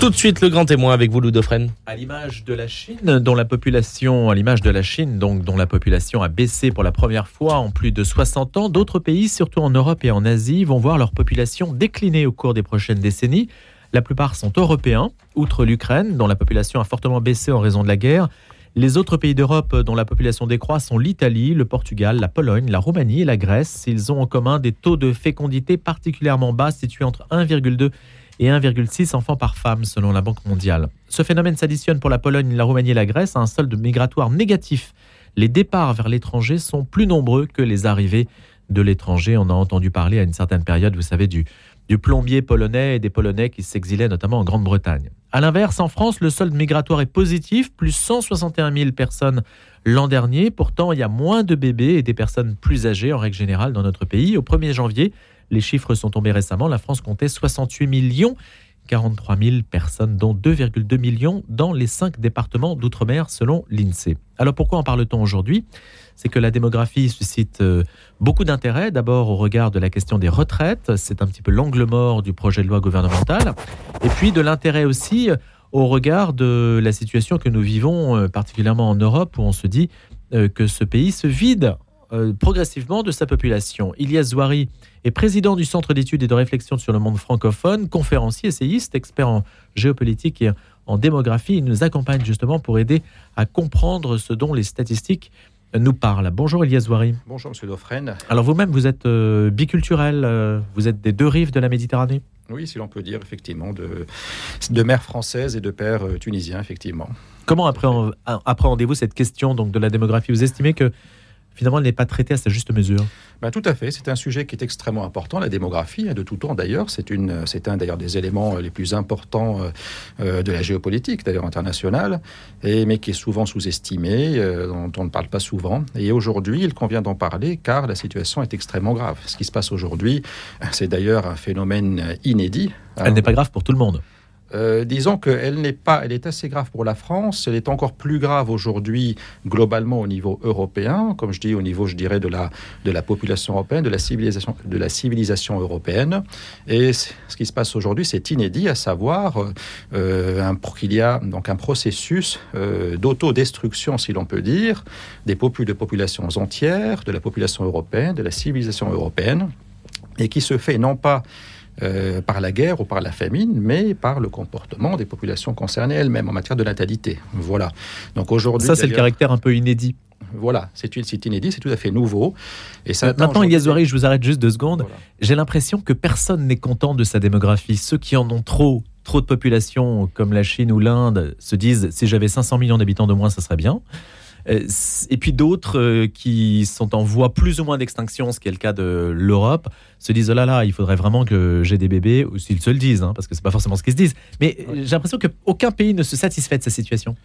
Tout de suite, le grand témoin avec vous, Lou À l'image de la Chine, dont la population, à l'image de la Chine, donc dont la population a baissé pour la première fois en plus de 60 ans, d'autres pays, surtout en Europe et en Asie, vont voir leur population décliner au cours des prochaines décennies. La plupart sont européens, outre l'Ukraine, dont la population a fortement baissé en raison de la guerre. Les autres pays d'Europe dont la population décroît sont l'Italie, le Portugal, la Pologne, la Roumanie et la Grèce. Ils ont en commun des taux de fécondité particulièrement bas, situés entre 1,2 et 1,6 enfants par femme selon la Banque mondiale. Ce phénomène s'additionne pour la Pologne, la Roumanie et la Grèce à un solde migratoire négatif. Les départs vers l'étranger sont plus nombreux que les arrivées de l'étranger. On a entendu parler à une certaine période, vous savez, du, du plombier polonais et des Polonais qui s'exilaient notamment en Grande-Bretagne. A l'inverse, en France, le solde migratoire est positif, plus 161 000 personnes l'an dernier. Pourtant, il y a moins de bébés et des personnes plus âgées en règle générale dans notre pays. Au 1er janvier, les chiffres sont tombés récemment. La France comptait 68 millions 43 000 personnes, dont 2,2 millions dans les cinq départements d'outre-mer, selon l'INSEE. Alors pourquoi en parle-t-on aujourd'hui? C'est que la démographie suscite euh, beaucoup d'intérêt, d'abord au regard de la question des retraites, c'est un petit peu l'angle mort du projet de loi gouvernemental, et puis de l'intérêt aussi euh, au regard de la situation que nous vivons, euh, particulièrement en Europe, où on se dit que ce pays se vide euh, progressivement de sa population. Ilias Zouari est président du Centre d'études et de réflexion sur le monde francophone, conférencier, essayiste, expert en géopolitique et en démographie. Il nous accompagne justement pour aider à comprendre ce dont les statistiques nous parlent. Bonjour Ilias Zouari. Bonjour Monsieur Dauphren. Alors vous-même, vous êtes euh, biculturel, euh, vous êtes des deux rives de la Méditerranée? Oui, si l'on peut dire, effectivement, de, de mère française et de père tunisien, effectivement. Comment appréhendez-vous cette question donc, de la démographie? Vous estimez que finalement, elle n'est pas traitée à sa juste mesure. Ben, tout à fait. C'est un sujet qui est extrêmement important, la démographie, hein, de tout temps d'ailleurs. C'est, une, c'est un d'ailleurs des éléments euh, les plus importants euh, euh, de la géopolitique, d'ailleurs internationale, et, mais qui est souvent sous-estimé, dont on ne parle pas souvent. Et aujourd'hui, il convient d'en parler car la situation est extrêmement grave. Ce qui se passe aujourd'hui, c'est d'ailleurs un phénomène inédit. Elle n'est pas grave pour tout le monde. Euh, disons qu'elle n'est pas, elle est assez grave pour la France. Elle est encore plus grave aujourd'hui globalement au niveau européen, comme je dis au niveau, je dirais, de la de la population européenne, de la civilisation, de la civilisation européenne. Et ce qui se passe aujourd'hui, c'est inédit, à savoir euh, qu'il y a donc un processus euh, d'autodestruction, si l'on peut dire, des de populations entières, de la population européenne, de la civilisation européenne, et qui se fait non pas euh, par la guerre ou par la famine, mais par le comportement des populations concernées elles-mêmes en matière de natalité. Voilà. Donc aujourd'hui, ça c'est le caractère un peu inédit. Voilà, c'est inédit, c'est tout à fait nouveau. Et ça Maintenant, Ilias je vous arrête juste deux secondes. J'ai l'impression que personne n'est content de sa démographie. Ceux qui en ont trop, trop de population, comme la Chine ou l'Inde, se disent si j'avais 500 millions d'habitants de moins, ça serait bien. Euh, et puis d'autres euh, qui sont en voie plus ou moins d'extinction, ce qui est le cas de l'Europe, se disent oh là là, il faudrait vraiment que j'ai des bébés, ou s'ils se le disent, hein, parce que c'est pas forcément ce qu'ils se disent. Mais j'ai l'impression qu'aucun pays ne se satisfait de sa situation.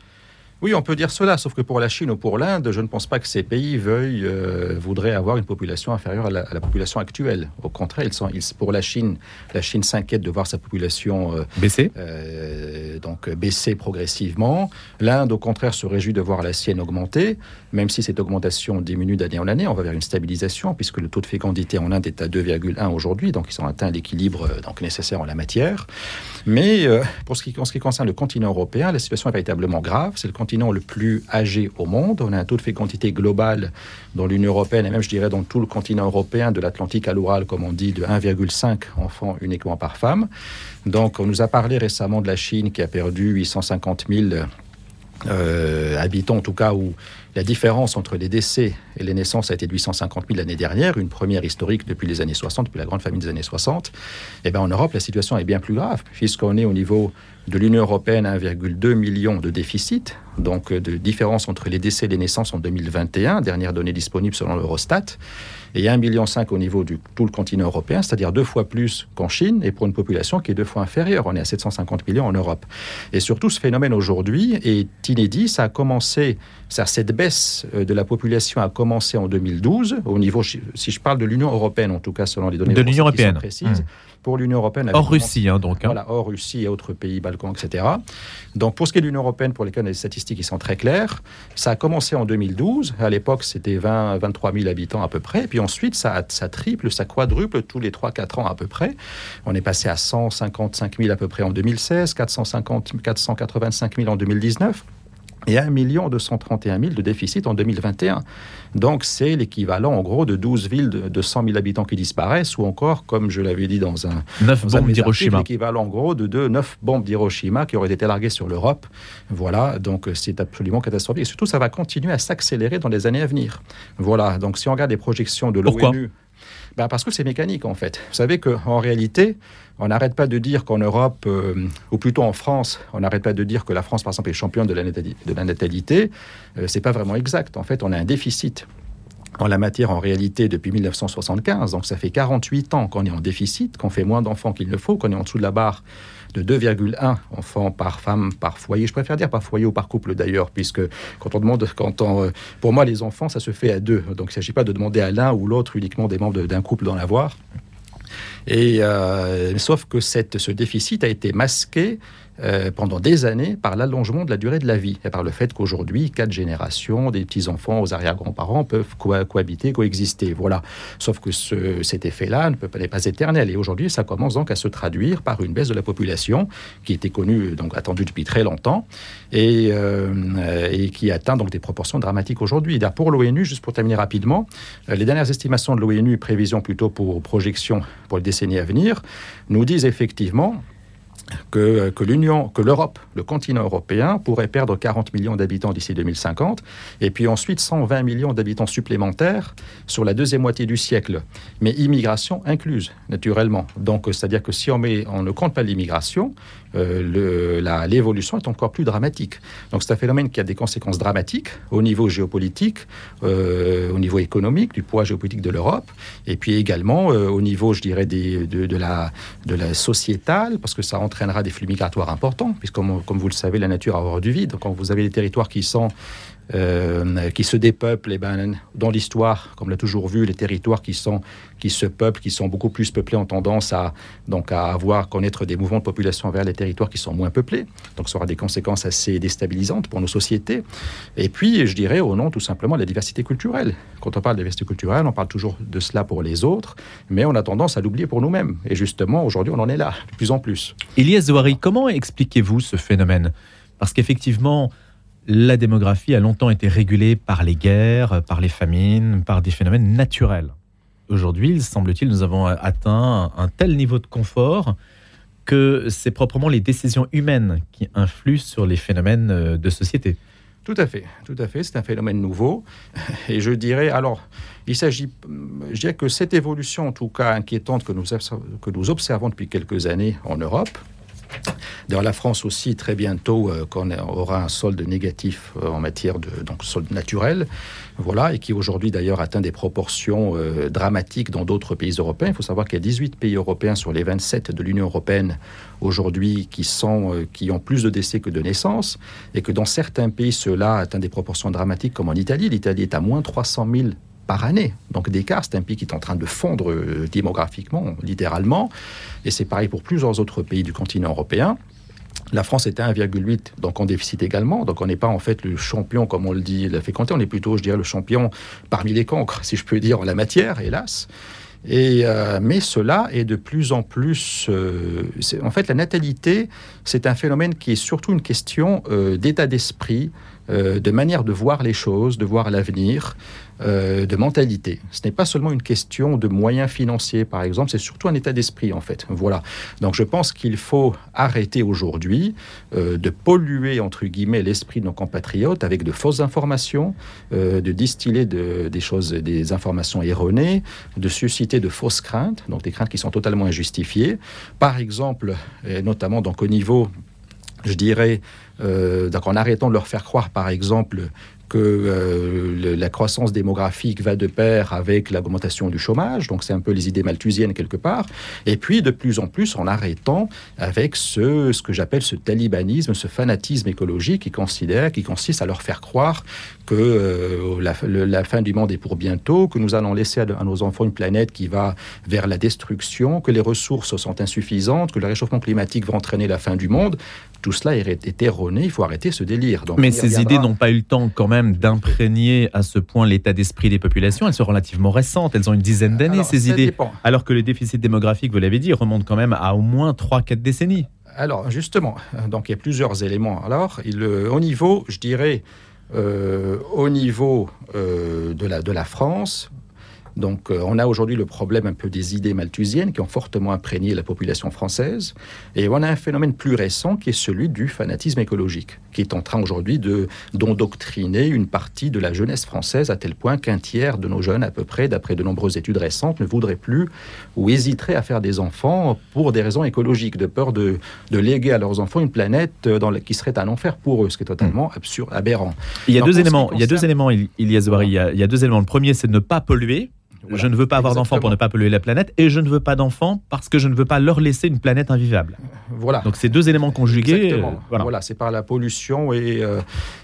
Oui, on peut dire cela, sauf que pour la Chine ou pour l'Inde, je ne pense pas que ces pays veuillent, euh, voudraient avoir une population inférieure à la, population actuelle. Au contraire, ils sont, pour la Chine, la Chine s'inquiète de voir sa population euh, baisser, euh, donc baisser progressivement. L'Inde, au contraire, se réjouit de voir la sienne augmenter, même si cette augmentation diminue d'année en année. On va vers une stabilisation, puisque le taux de fécondité en Inde est à 2,1 aujourd'hui, donc ils ont atteint l'équilibre donc nécessaire en la matière. Mais pour ce qui, en ce qui concerne le continent européen, la situation est véritablement grave. C'est le continent le plus âgé au monde. On a un taux de fécondité global dans l'Union européenne et même, je dirais, dans tout le continent européen, de l'Atlantique à l'Oural, comme on dit, de 1,5 enfants uniquement par femme. Donc, on nous a parlé récemment de la Chine qui a perdu 850 000 euh, habitants, en tout cas, où la différence entre les décès et les naissances a été de 850 000 l'année dernière, une première historique depuis les années 60, depuis la grande famine des années 60. Et bien en Europe, la situation est bien plus grave, puisqu'on est au niveau de l'Union européenne à 1,2 million de déficit, donc de différence entre les décès et les naissances en 2021, dernière donnée disponible selon l'Eurostat, et 1,5 million au niveau de tout le continent européen, c'est-à-dire deux fois plus qu'en Chine, et pour une population qui est deux fois inférieure. On est à 750 millions en Europe. Et surtout, ce phénomène aujourd'hui est inédit. Ça a commencé, cette baisse baisse de la population a commencé en 2012, au niveau, si je parle de l'Union européenne en tout cas, selon les données de l'Union européenne précises. Mmh pour l'Union européenne. Hors Russie, hein, donc. Hein. Voilà, hors Russie et autres pays balkans, etc. Donc, pour ce qui est de l'Union européenne, pour lesquelles les statistiques qui sont très claires, ça a commencé en 2012. À l'époque, c'était 20, 23 000 habitants à peu près. Et puis ensuite, ça, ça triple, ça quadruple tous les 3-4 ans à peu près. On est passé à 155 000 à peu près en 2016, 450, 485 000 en 2019 et 1 231 000 de déficit en 2021. Donc c'est l'équivalent en gros de 12 villes de, 100 000 habitants qui disparaissent, ou encore, comme je l'avais dit dans un... 9 bombes d'Hiroshima. L'équivalent en gros de 2, 9 bombes d'Hiroshima qui auraient été larguées sur l'Europe. Voilà, donc c'est absolument catastrophique. Et surtout, ça va continuer à s'accélérer dans les années à venir. Voilà, donc si on regarde les projections de l'ONU... Ben parce que c'est mécanique en fait. Vous savez qu'en réalité, on n'arrête pas de dire qu'en Europe, euh, ou plutôt en France, on n'arrête pas de dire que la France, par exemple, est championne de la, de la natalité. Euh, c'est pas vraiment exact. En fait, on a un déficit en la matière en réalité depuis 1975. Donc ça fait 48 ans qu'on est en déficit, qu'on fait moins d'enfants qu'il ne faut, qu'on est en dessous de la barre de 2,1 enfants par femme par foyer. Je préfère dire par foyer ou par couple d'ailleurs, puisque quand on demande, quand on, euh, pour moi les enfants, ça se fait à deux. Donc il ne s'agit pas de demander à l'un ou l'autre uniquement des membres d'un couple d'en avoir. Et euh, sauf que cette, ce déficit a été masqué euh, pendant des années par l'allongement de la durée de la vie et par le fait qu'aujourd'hui, quatre générations, des petits-enfants aux arrière-grands-parents peuvent cohabiter, coexister. Voilà. Sauf que ce, cet effet-là ne peut pas, n'est pas éternel. Et aujourd'hui, ça commence donc à se traduire par une baisse de la population qui était connue, donc attendue depuis très longtemps et, euh, qui atteint donc des proportions dramatiques aujourd'hui. Pour l'ONU, juste pour terminer rapidement, euh, les dernières estimations de l'ONU, prévisions plutôt pour projections pour les décennies à venir, nous disent effectivement que, que l'Union, que l'Europe, le continent européen, pourrait perdre 40 millions d'habitants d'ici 2050, et puis ensuite 120 millions d'habitants supplémentaires sur la deuxième moitié du siècle, mais immigration incluse, naturellement. Donc, c'est-à-dire que si on, ne compte pas l'immigration, euh, l'évolution est encore plus dramatique. Donc, c'est un phénomène qui a des conséquences dramatiques au niveau géopolitique, euh, au niveau économique, du poids géopolitique de l'Europe, et puis également euh, au niveau, je dirais, de, la, de la sociétale, parce que ça entraînera des flux migratoires importants, puisque comme, comme vous le savez, la nature a horreur du vide. Quand vous avez des territoires qui sont euh, qui se dépeuplent, et eh ben, dans l'histoire, comme l'a toujours vu, les territoires qui, sont, qui se peuplent, qui sont beaucoup plus peuplés, ont tendance à, donc, à avoir, connaître des mouvements de population vers les territoires qui sont moins peuplés. Donc ça aura des conséquences assez déstabilisantes pour nos sociétés. Et puis, je dirais, au nom tout simplement de la diversité culturelle. Quand on parle de diversité culturelle, on parle toujours de cela pour les autres, mais on a tendance à l'oublier pour nous-mêmes. Et justement, aujourd'hui, on en est là, de plus en plus. Elias Zouari, comment expliquez-vous ce phénomène? Parce qu'effectivement, la démographie a longtemps été régulée par les guerres, par les famines, par des phénomènes naturels. Aujourd'hui, il semble-t-il, nous avons atteint un tel niveau de confort que c'est proprement les décisions humaines qui influent sur les phénomènes euh, de société. Tout à fait, tout à fait. C'est un phénomène nouveau. Et je dirais, alors, il s'agit, je dirais que cette évolution, en tout cas inquiétante que nous, que nous observons depuis quelques années en Europe, dans la France aussi, très bientôt, euh, qu'on aura un solde négatif euh, en matière de donc, solde naturel, voilà, et qui aujourd'hui d'ailleurs atteint des proportions euh, dramatiques dans d'autres pays européens. Il faut savoir qu'il y a 18 pays européens sur les 27 de l'Union européenne aujourd'hui qui, sont, qui ont plus de décès que de naissances, et que dans certains pays, cela atteint des proportions dramatiques, comme en Italie. L'Italie est à moins 300 000 par année. Donc d'écart, c'est un pays qui est en train de fondre euh, démographiquement, littéralement. Et c'est pareil pour plusieurs autres pays du continent européen. La France est à 1,8, donc en déficit également. Donc on n'est pas en fait le champion, comme on le dit, la fécondité, on est plutôt, je dirais, le champion parmi les cancres, si je peux dire, en la matière, hélas. Et, euh, mais cela est de plus en plus... Euh, en fait, la natalité, c'est un phénomène qui est surtout une question d'état d'esprit, de manière de voir les choses, de voir l'avenir. Euh, de mentalité. Ce n'est pas seulement une question de moyens financiers, par exemple, c'est surtout un état d'esprit, en fait. Voilà. Donc je pense qu'il faut arrêter aujourd'hui euh, de polluer, entre guillemets, l'esprit de nos compatriotes avec de fausses informations, euh, de distiller des choses, des informations erronées, de susciter de fausses craintes, donc des craintes qui sont totalement injustifiées. Par exemple, et notamment donc au niveau je dirais, donc en arrêtant de leur faire croire, par exemple, que euh, la croissance démographique va de pair avec l'augmentation du chômage, donc c'est un peu les idées malthusiennes quelque part, et puis de plus en plus en arrêtant avec ce, que j'appelle ce talibanisme, ce fanatisme écologique qui considère, qui consiste à leur faire croire que euh, la, fin du monde est pour bientôt, que nous allons laisser à, nos enfants une planète qui va vers la destruction, que les ressources sont insuffisantes, que le réchauffement climatique va entraîner la fin du monde. Tout cela est, erroné, il faut arrêter ce délire. Mais ces idées n'ont pas eu le temps quand même d'imprégner à ce point l'état d'esprit des populations. Elles sont relativement récentes, elles ont une dizaine d'années, ces idées. Alors que le déficit démographique, vous l'avez dit, remonte quand même à au moins 3-4 décennies. Alors justement, donc il y a plusieurs éléments. Alors, il, au niveau, je dirais, euh, au niveau euh, de, la, de la France, donc euh, on a aujourd'hui le problème un peu des idées malthusiennes qui ont fortement imprégné la population française. Et on a un phénomène plus récent qui est celui du fanatisme écologique, qui est en train aujourd'hui de d'endoctriner une partie de la jeunesse française à tel point qu'un tiers de nos jeunes, à peu près, d'après de nombreuses études récentes, ne voudraient plus ou hésiteraient à faire des enfants pour des raisons écologiques, de peur de, léguer à leurs enfants une planète dans qui serait un enfer pour eux, ce qui est totalement hmm. absurde, aberrant. Il y a deux éléments. Il y a deux éléments, il, il y a deux éléments. Le premier, c'est de ne pas polluer je ne veux pas avoir d'enfants pour ne pas polluer la planète et je ne veux pas d'enfants parce que je ne veux pas leur laisser une planète invivable. Voilà. Donc ces deux éléments conjugués. Euh, voilà, c'est par la pollution et, euh,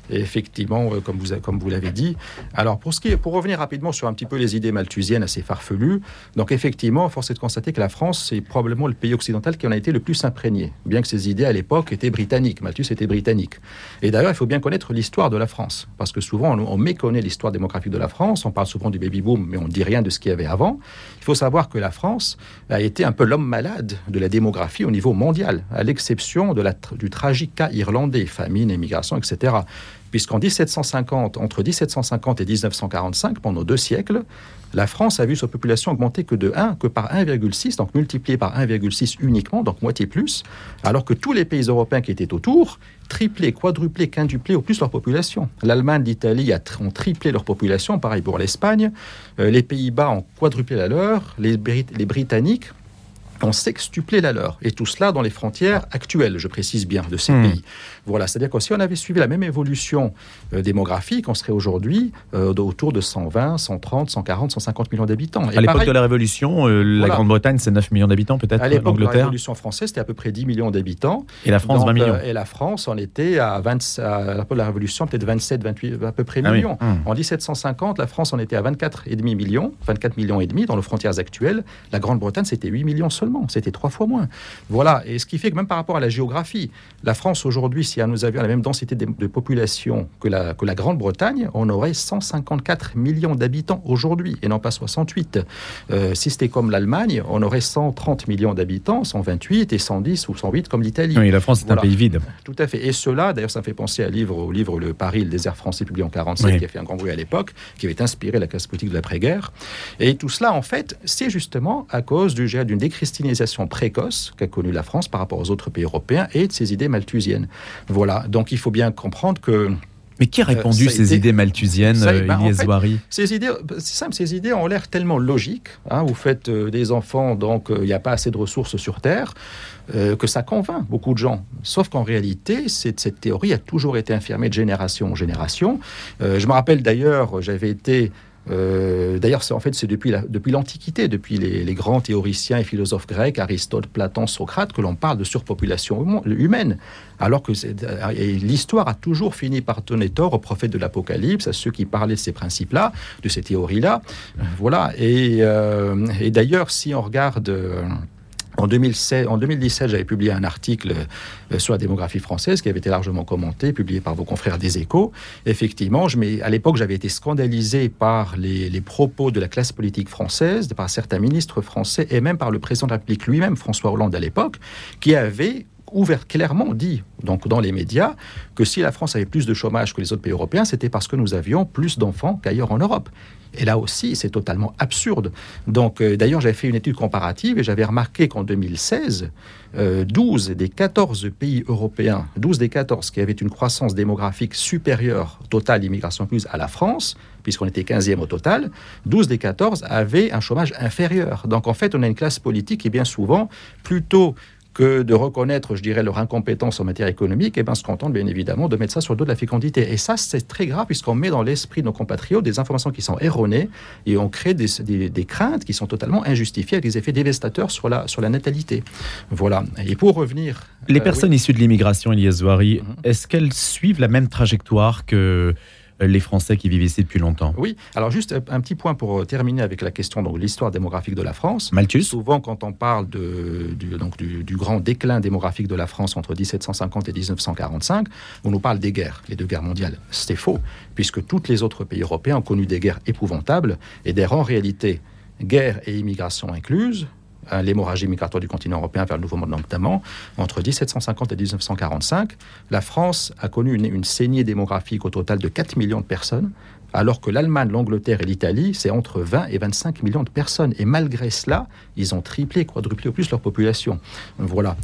effectivement, euh, comme vous, comme vous l'avez dit. Alors pour, ce qui est, pour revenir rapidement sur un petit peu les idées malthusiennes assez farfelues, donc effectivement, force est de constater que la France, c'est probablement le pays occidental qui en a été le plus imprégné, bien que ces idées à l'époque étaient britanniques. Malthus était britannique. Et d'ailleurs, il faut bien connaître l'histoire de la France, parce que souvent on, on méconnaît l'histoire démographique de la France, on parle souvent du baby-boom, mais on ne dit rien de ce qu'il y avait avant. Il faut savoir que la France a été un peu l'homme malade de la démographie au niveau mondial, à l'exception de du tragique cas irlandais, famine, immigration, etc puisqu'en 1750, entre 1750 et 1945, pendant deux siècles, la France a vu sa population augmenter que de 1, que par 1,6, donc multiplié par 1,6 uniquement, donc moitié plus, alors que tous les pays européens qui étaient autour triplé, quadruplé, quintuplé au plus leur population. L'Allemagne, l'Italie ont triplé leur population, pareil pour l'Espagne. Euh, les Pays-Bas ont quadruplé la leur. Les Britanniques ont sextuplé la leur. Et tout cela dans les frontières actuelles, je précise bien, de ces hmm. pays. Voilà, c'est-à-dire que si on avait suivi la même évolution euh, démographique, on serait aujourd'hui euh, autour de 120, 130, 140, 150 millions d'habitants. À l'époque de la Révolution, euh, la Grande-Bretagne, c'est 9 millions d'habitants peut-être À l'époque de la Révolution française, c'était à peu près 10 millions d'habitants. Et la France, 20 millions. et la France, on était à, 20, à l'époque de la Révolution, peut-être 27, 28, à peu près ah millions. Hmm. En 1750, la France, on était à 24,5 millions, 24 millions et demi dans les frontières actuelles. La Grande-Bretagne, c'était 8 millions seulement. C'était trois fois moins. Voilà. Et ce qui fait que même par rapport à la géographie, la France aujourd'hui, si nous avions la même densité de, population que la, que la Grande-Bretagne, on aurait 154 millions d'habitants aujourd'hui et non pas 68. Euh, si c'était comme l'Allemagne, on aurait 130 millions d'habitants, 128 et 110 ou 108 comme l'Italie. Oui, la France est un pays vide. Tout à fait. Et cela, d'ailleurs, ça me fait penser à livre, au livre Le Paris, le désert français, publié en 47, qui a fait un grand bruit à l'époque, qui avait inspiré la classe politique de l'après-guerre. Et tout cela, en fait, c'est justement à cause du d'une déchristinisation précoce qu'a connue la France par rapport aux autres pays européens et de ses idées malthusiennes. Voilà, donc il faut bien comprendre que mais qui a euh, répondu ces idées malthusiennes, euh, ben, Ces idées, c'est simple, ces idées ont l'air tellement logiques. Hein, vous faites euh, des enfants, donc il n'y a pas assez de ressources sur Terre, que ça convainc beaucoup de gens. Sauf qu'en réalité, cette théorie a toujours été infirmée de génération en génération. je me rappelle d'ailleurs, j'avais été euh, d'ailleurs, en fait, c'est depuis l'Antiquité, depuis, les, grands théoriciens et philosophes grecs, Aristote, Platon, Socrate, que l'on parle de surpopulation hum, humaine. Alors que l'histoire a toujours fini par donner tort aux prophètes de l'Apocalypse, à ceux qui parlaient de ces principes-là, de ces théories-là. Voilà. Et, euh, et d'ailleurs, si on regarde... En, 2016, en 2017, j'avais publié un article euh, sur la démographie française qui avait été largement commenté, publié par vos confrères des Échos. Effectivement, à l'époque, j'avais été scandalisé par les, propos de la classe politique française, par certains ministres français et même par le président de la République lui-même, François Hollande à l'époque, qui avait ouvert clairement dit donc dans les médias que si la France avait plus de chômage que les autres pays européens, c'était parce que nous avions plus d'enfants qu'ailleurs en Europe. Et là aussi, c'est totalement absurde. Donc, euh, d'ailleurs, j'avais fait une étude comparative et j'avais remarqué qu'en 2016, 12 euh, des 14 pays européens, 12 des 14 qui avaient une croissance démographique supérieure totale d'immigration plus à la France, puisqu'on était 15e au total, 12 des 14 avaient un chômage inférieur. Donc, en fait, on a une classe politique qui, bien souvent, plutôt que de reconnaître, je dirais, leur incompétence en matière économique, et eh bien se contentent bien évidemment de mettre ça sur le dos de la fécondité. Et ça, c'est très grave puisqu'on met dans l'esprit de nos compatriotes des informations qui sont erronées et on crée des, des, craintes qui sont totalement injustifiées avec des effets dévastateurs sur la, sur la natalité. Voilà. Et pour revenir... Les euh, personnes issues de l'immigration, Elias Zouari, mhm. est-ce qu'elles suivent la même trajectoire que les Français qui vivent ici depuis longtemps. Oui, alors juste un petit point pour terminer avec la question de l'histoire démographique de la France. Malthus. Souvent, quand on parle de, du, donc, du, grand déclin démographique de la France entre 1750 et 1945, on nous parle des guerres, les deux guerres mondiales. C'est faux, puisque tous les autres pays européens ont connu des guerres épouvantables, et d'ailleurs, en réalité, guerre et immigration incluses, l'hémorragie migratoire du continent européen vers le Nouveau Monde notamment, entre 1750 et 1945, la France a connu une, une saignée démographique au total de 4 millions de personnes, alors que l'Allemagne, l'Angleterre et l'Italie, c'est entre 20 et 25 millions de personnes. Et malgré cela, ils ont triplé, quadruplé au plus leur population. Voilà.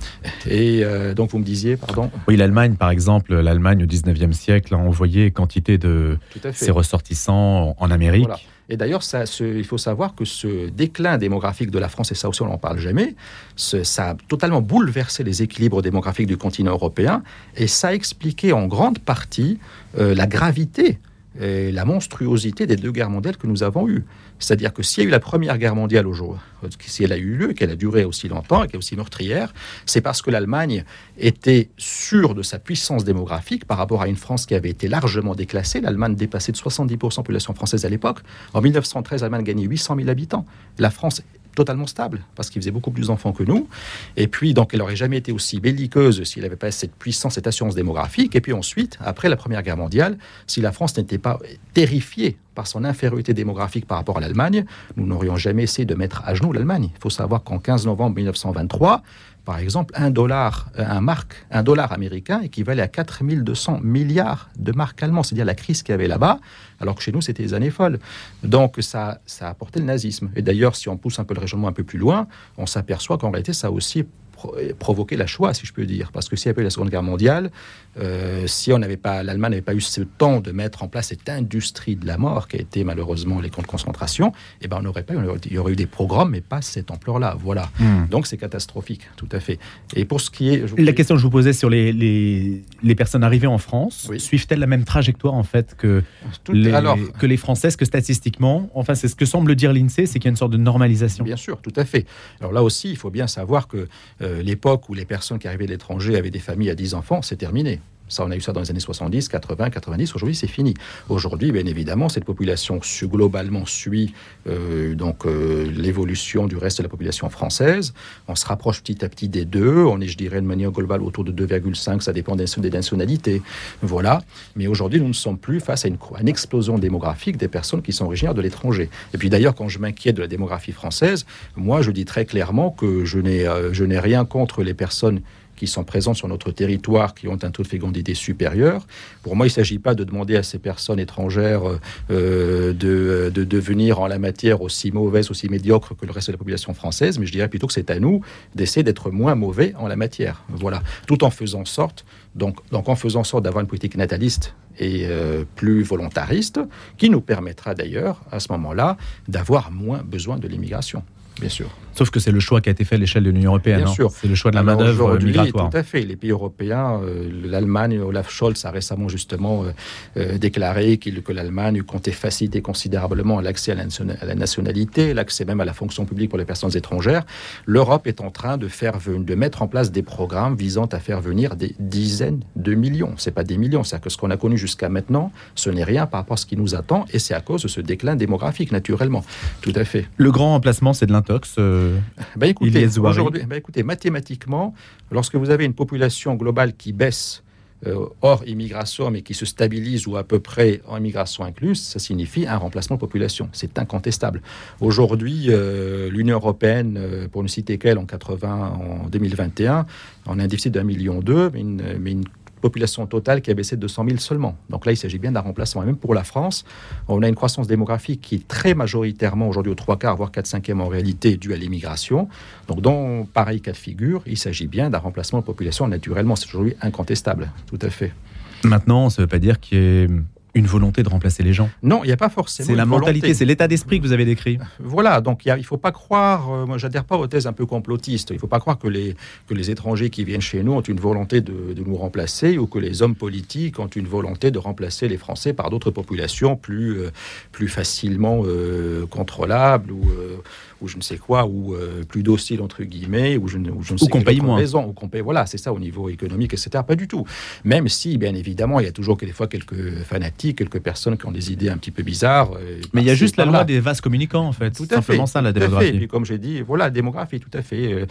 Et euh, donc, vous me disiez, pardon Oui, l'Allemagne, par exemple, l'Allemagne au 19e siècle a envoyé quantité de ses ressortissants en Amérique. Et d'ailleurs, il faut savoir que ce déclin démographique de la France, et ça aussi on n'en parle jamais, ça a totalement bouleversé les équilibres démographiques du continent européen, et ça a expliqué en grande partie euh, la gravité la monstruosité des deux guerres mondiales que nous avons eues. C'est-à-dire que s'il y a eu la Première Guerre mondiale au jour, si elle a eu lieu, qu'elle a duré aussi longtemps et qu'elle est aussi meurtrière, c'est parce que l'Allemagne était sûre de sa puissance démographique par rapport à une France qui avait été largement déclassée. L'Allemagne dépassait de 70% de la population française à l'époque. En 1913, l'Allemagne gagnait 800 000 habitants. La France totalement stable, parce qu'il faisait beaucoup plus d'enfants que nous. Et puis, donc, elle n'aurait jamais été aussi belliqueuse s'il n'avait pas cette puissance, cette assurance démographique. Et puis ensuite, après la Première Guerre mondiale, si la France n'était pas terrifiée par son infériorité démographique par rapport à l'Allemagne, nous n'aurions jamais essayé de mettre à genoux l'Allemagne. Il faut savoir qu'en 15 novembre 1923, par exemple, un dollar, euh, un marque, un dollar américain équivalait à 4200 milliards de marques allemandes, c'est-à-dire la crise qu'il y avait là-bas, alors que chez nous, c'était des années folles. Donc, ça, ça a apporté le nazisme. Et d'ailleurs, si on pousse un peu le raisonnement un peu plus loin, on s'aperçoit qu'en réalité, ça aussi provoqué la choix, si je peux dire. Parce que s'il n'y avait pas eu la Seconde Guerre mondiale, euh, si on n'avait pas, l'Allemagne n'avait pas eu ce temps de mettre en place cette industrie de la mort qui a été malheureusement les camps de concentration, eh ben on n'aurait pas, il y aurait eu des programmes, mais pas cette ampleur-là. Voilà. Hmm. Donc c'est catastrophique, tout à fait. Et pour ce qui est, la question que je vous posais sur les, les, personnes arrivées en France, suivent-elles la même trajectoire en fait que les, alors, que les Françaises, que statistiquement, enfin c'est ce que semble dire l'Insee, c'est qu'il y a une sorte de normalisation. Bien sûr, tout à fait. Alors là aussi, il faut bien savoir que euh, l'époque où les personnes qui arrivaient de l'étranger avaient des familles à 10 enfants, c'est terminé. Ça, on a eu ça dans les années 70, 80, 90. Aujourd'hui, c'est fini. Aujourd'hui, bien évidemment, cette population globalement suit euh, donc euh, l'évolution du reste de la population française. On se rapproche petit à petit des deux. On est, je dirais, de manière globale autour de 2,5. Ça dépend des, nationalités. Voilà. Mais aujourd'hui, nous ne sommes plus face à une, une, explosion démographique des personnes qui sont originaires de l'étranger. Et puis d'ailleurs, quand je m'inquiète de la démographie française, moi, je dis très clairement que je n'ai euh, rien contre les personnes qui sont présentes sur notre territoire, qui ont un taux de fécondité supérieur. Pour moi, il ne s'agit pas de demander à ces personnes étrangères euh, de, de, devenir en la matière aussi mauvaise, aussi médiocre que le reste de la population française, mais je dirais plutôt que c'est à nous d'essayer d'être moins mauvais en la matière. Voilà, tout en faisant sorte, donc, donc en faisant sorte d'avoir une politique nataliste et euh, plus volontariste, qui nous permettra d'ailleurs, à ce moment-là, d'avoir moins besoin de l'immigration. Bien sûr. Sauf que c'est le choix qui a été fait à l'échelle de l'Union européenne. Bien sûr. C'est le choix de la main-d'œuvre migratoire. Tout à fait. Les pays européens, euh, l'Allemagne, Olaf Scholz a récemment justement euh, euh, déclaré que l'Allemagne comptait faciliter considérablement l'accès à, la nationalité, l'accès même à la fonction publique pour les personnes étrangères. L'Europe est en train de, faire, de mettre en place des programmes visant à faire venir des dizaines de millions. Ce n'est pas des millions. C'est-à-dire que ce qu'on a connu jusqu'à maintenant, ce n'est rien par rapport à ce qui nous attend et c'est à cause de ce déclin démographique, naturellement. Tout à fait. Le grand emplacement, c'est de l'intox bah écoutez, aujourd'hui, bah écoutez, mathématiquement, lorsque vous avez une population globale qui baisse euh, hors immigration, mais qui se stabilise ou à peu près en immigration incluse, ça signifie un remplacement de population. C'est incontestable. Aujourd'hui, euh, l'Union européenne, euh, pour ne citer qu'elle, en 80, en 2021, on a un déficit d'un million d'eux, mais mais une population totale qui a baissé de 200 000 seulement. Donc là, il s'agit bien d'un remplacement. Et même pour la France, on a une croissance démographique qui est très majoritairement aujourd'hui aux trois quarts, voire 4 cinquièmes en réalité, due à l'immigration. Donc dans pareil cas de figure, il s'agit bien d'un remplacement de population naturellement. C'est aujourd'hui incontestable, tout à fait. Maintenant, ça ne veut pas dire qu'il y ait une volonté de remplacer les gens. Non, il n'y a pas forcément. C'est la mentalité, c'est l'état d'esprit que vous avez décrit. Voilà, donc il ne faut pas croire, euh, moi j'adhère pas aux thèses un peu complotistes, il ne faut pas croire que les, que les étrangers qui viennent chez nous ont une volonté de, de, nous remplacer ou que les hommes politiques ont une volonté de remplacer les Français par d'autres populations plus, euh, plus facilement euh, contrôlables ou, euh, ou je ne sais quoi, ou euh, plus dociles entre guillemets, ou je, ne- ou je ne sais qu'on paye moins. raison, ou qu'on paye, voilà, c'est ça au niveau économique, etc. Pas du tout. Même si, bien évidemment, il y a toujours des fois quelques fanatiques, quelques personnes qui ont des idées un petit peu bizarres. euh, Mais il y a juste la loi des vases communicants, en fait. Tout à simplement fait, ça, la tout à fait. Et démographie. puis, comme j'ai dit, voilà, démographie, tout à fait. Euh,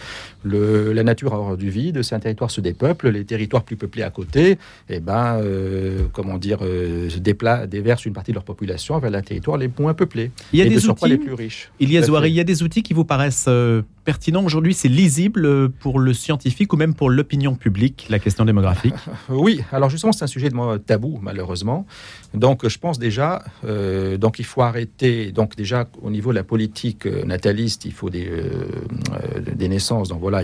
Le, la nature a horreur du vide, c'est un territoire se dépeuple, les territoires plus peuplés à côté, et ben, euh, comment dire, euh, déversent une partie de leur population vers les territoires les moins peuplés. Il y a et de des surcroît outils, les plus riches. À Zouari, fait. il y a des outils qui vous paraissent euh, pertinents aujourd'hui, c'est lisible euh, pour le scientifique ou même pour l'opinion publique, la question démographique? Oui, alors justement, c'est un sujet de moi tabou, malheureusement. Donc, je pense déjà, euh, donc il faut arrêter. Donc, déjà, au niveau de la politique euh, nataliste, il faut des, des naissances. Donc, voilà,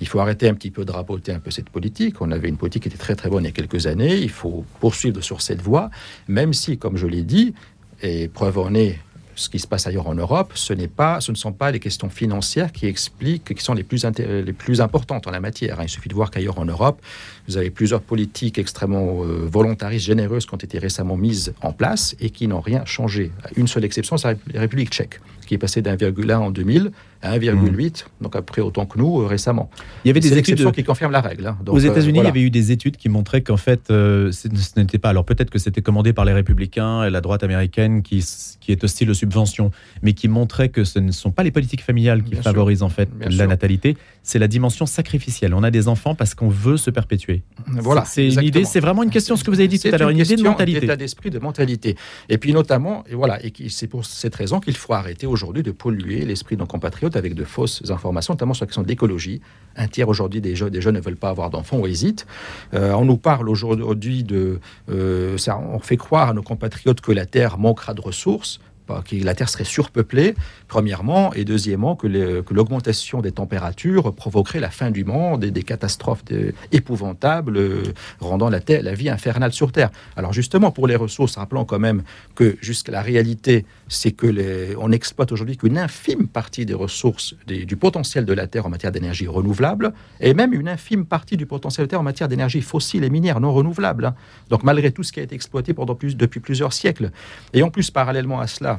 il faut arrêter un petit peu de raboter un peu cette politique. On avait une politique qui était très, très bonne il y a quelques années. Il faut poursuivre sur cette voie, même si, comme je l'ai dit, et preuve en est ce qui se passe ailleurs en Europe, ce, pas, ce ne sont pas les questions financières qui expliquent, qui sont les plus, les plus importantes en la matière. hein. Il suffit de voir qu'ailleurs en Europe, vous avez plusieurs politiques extrêmement euh, volontaristes, généreuses, qui ont été récemment mises en place et qui n'ont rien changé. Une seule exception, c'est la République tchèque, qui est passée d'1,1 en 2000 à 1,8, donc à peu près autant que nous euh, récemment. Il y avait des études l'exception qui confirme la règle. hein. Donc, aux euh, États-Unis. voilà. Il y avait eu des études qui montraient qu'en fait, euh, ce n'était pas. Alors peut-être que c'était commandé par les républicains et la droite américaine qui, est hostile aux subventions, mais qui montraient que ce ne sont pas les politiques familiales qui Bien sûr. favorisent en fait Bien la sûr. natalité, c'est la dimension sacrificielle. On a des enfants parce qu'on veut se perpétuer. Voilà, C'est une idée, c'est vraiment une question, ce que vous avez dit tout à l'heure, une, idée de mentalité. d'état d'esprit, de mentalité. Et puis notamment, et voilà, et c'est pour cette raison qu'il faut arrêter aujourd'hui de polluer l'esprit de nos compatriotes avec de fausses informations, notamment sur la question de l'écologie. Un tiers aujourd'hui des jeunes, des jeunes ne veulent pas avoir d'enfants ou hésitent. Euh, on nous parle aujourd'hui de, euh, ça, on fait croire à nos compatriotes que la Terre manquera de ressources. Que la Terre serait surpeuplée, premièrement, et deuxièmement, que l'augmentation des températures provoquerait la fin du monde et des catastrophes épouvantables, euh, rendant la, vie infernale sur Terre. Alors justement, pour les ressources, rappelons quand même que jusqu'à la réalité, c'est que les, on exploite aujourd'hui qu'une infime partie des ressources, du potentiel de la Terre en matière d'énergie renouvelable, et même une infime partie du potentiel de la Terre en matière d'énergie fossile et minière non renouvelable. hein. Donc malgré tout ce qui a été exploité pendant depuis plusieurs siècles. Et en plus, parallèlement à cela,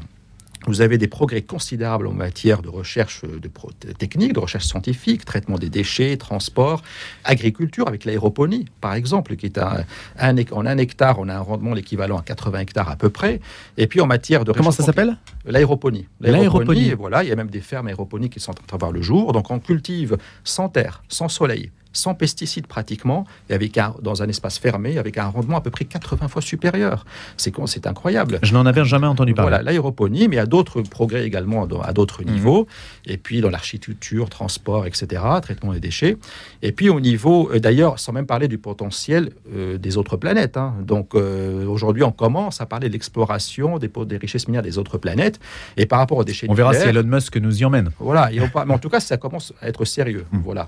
vous avez des progrès considérables en matière de recherche de pro- technique, de recherche scientifique, traitement des déchets, transport, agriculture avec l'aéroponie, par exemple, qui est un, un en un hectare, on a un rendement l'équivalent à 80 hectares à peu près. Et puis en matière de Comment ça s'appelle? L'aéroponie. L'aéroponie. Voilà, il y a même des fermes aéroponiques qui sont en train de voir le jour. Donc on cultive sans terre, sans soleil, sans pesticides pratiquement, et avec un, dans un espace fermé, avec un rendement à peu près 80 fois supérieur. C'est incroyable. Je n'en avais jamais entendu parler. Voilà, l'aéroponie, mais il y a d'autres progrès également à d'autres Mhm. niveaux. Et puis dans l'architecture, transport, etc., traitement des déchets. Et puis au niveau, euh, d'ailleurs, sans même parler du potentiel euh, des autres planètes. hein. Donc euh, aujourd'hui, on commence à parler de l'exploration des, des richesses minières des autres planètes. Et par rapport aux déchets On verra si Elon Musk nous y emmène. voilà, et on mais en tout cas, ça commence à être sérieux. Mm. Voilà.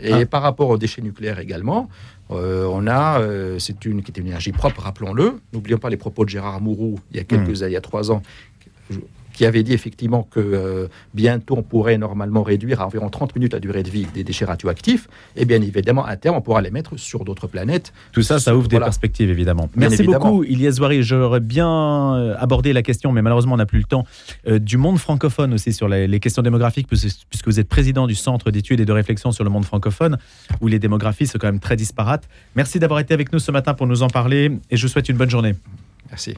Et Ah. par rapport aux déchets nucléaires également, euh, on a, euh, c'est une qui est une énergie propre, rappelons-le. N'oublions pas les propos de Gérard Mourou il y a quelques années, il y a trois ans, qui avait dit effectivement que euh, bientôt on pourrait normalement réduire à environ 30 minutes la durée de vie des déchets radioactifs. Et bien évidemment, à terme, on pourra les mettre sur d'autres planètes. Tout ça, ça ouvre des perspectives, évidemment. Bien Merci évidemment. beaucoup, Ilyes Zouari. J'aurais bien euh, abordé la question, mais malheureusement, on n'a plus le temps, euh, du monde francophone aussi sur les, les questions démographiques, puisque vous êtes président du Centre d'études et de réflexion sur le monde francophone, où les démographies sont quand même très disparates. Merci d'avoir été avec nous ce matin pour nous en parler, et je vous souhaite une bonne journée. Merci.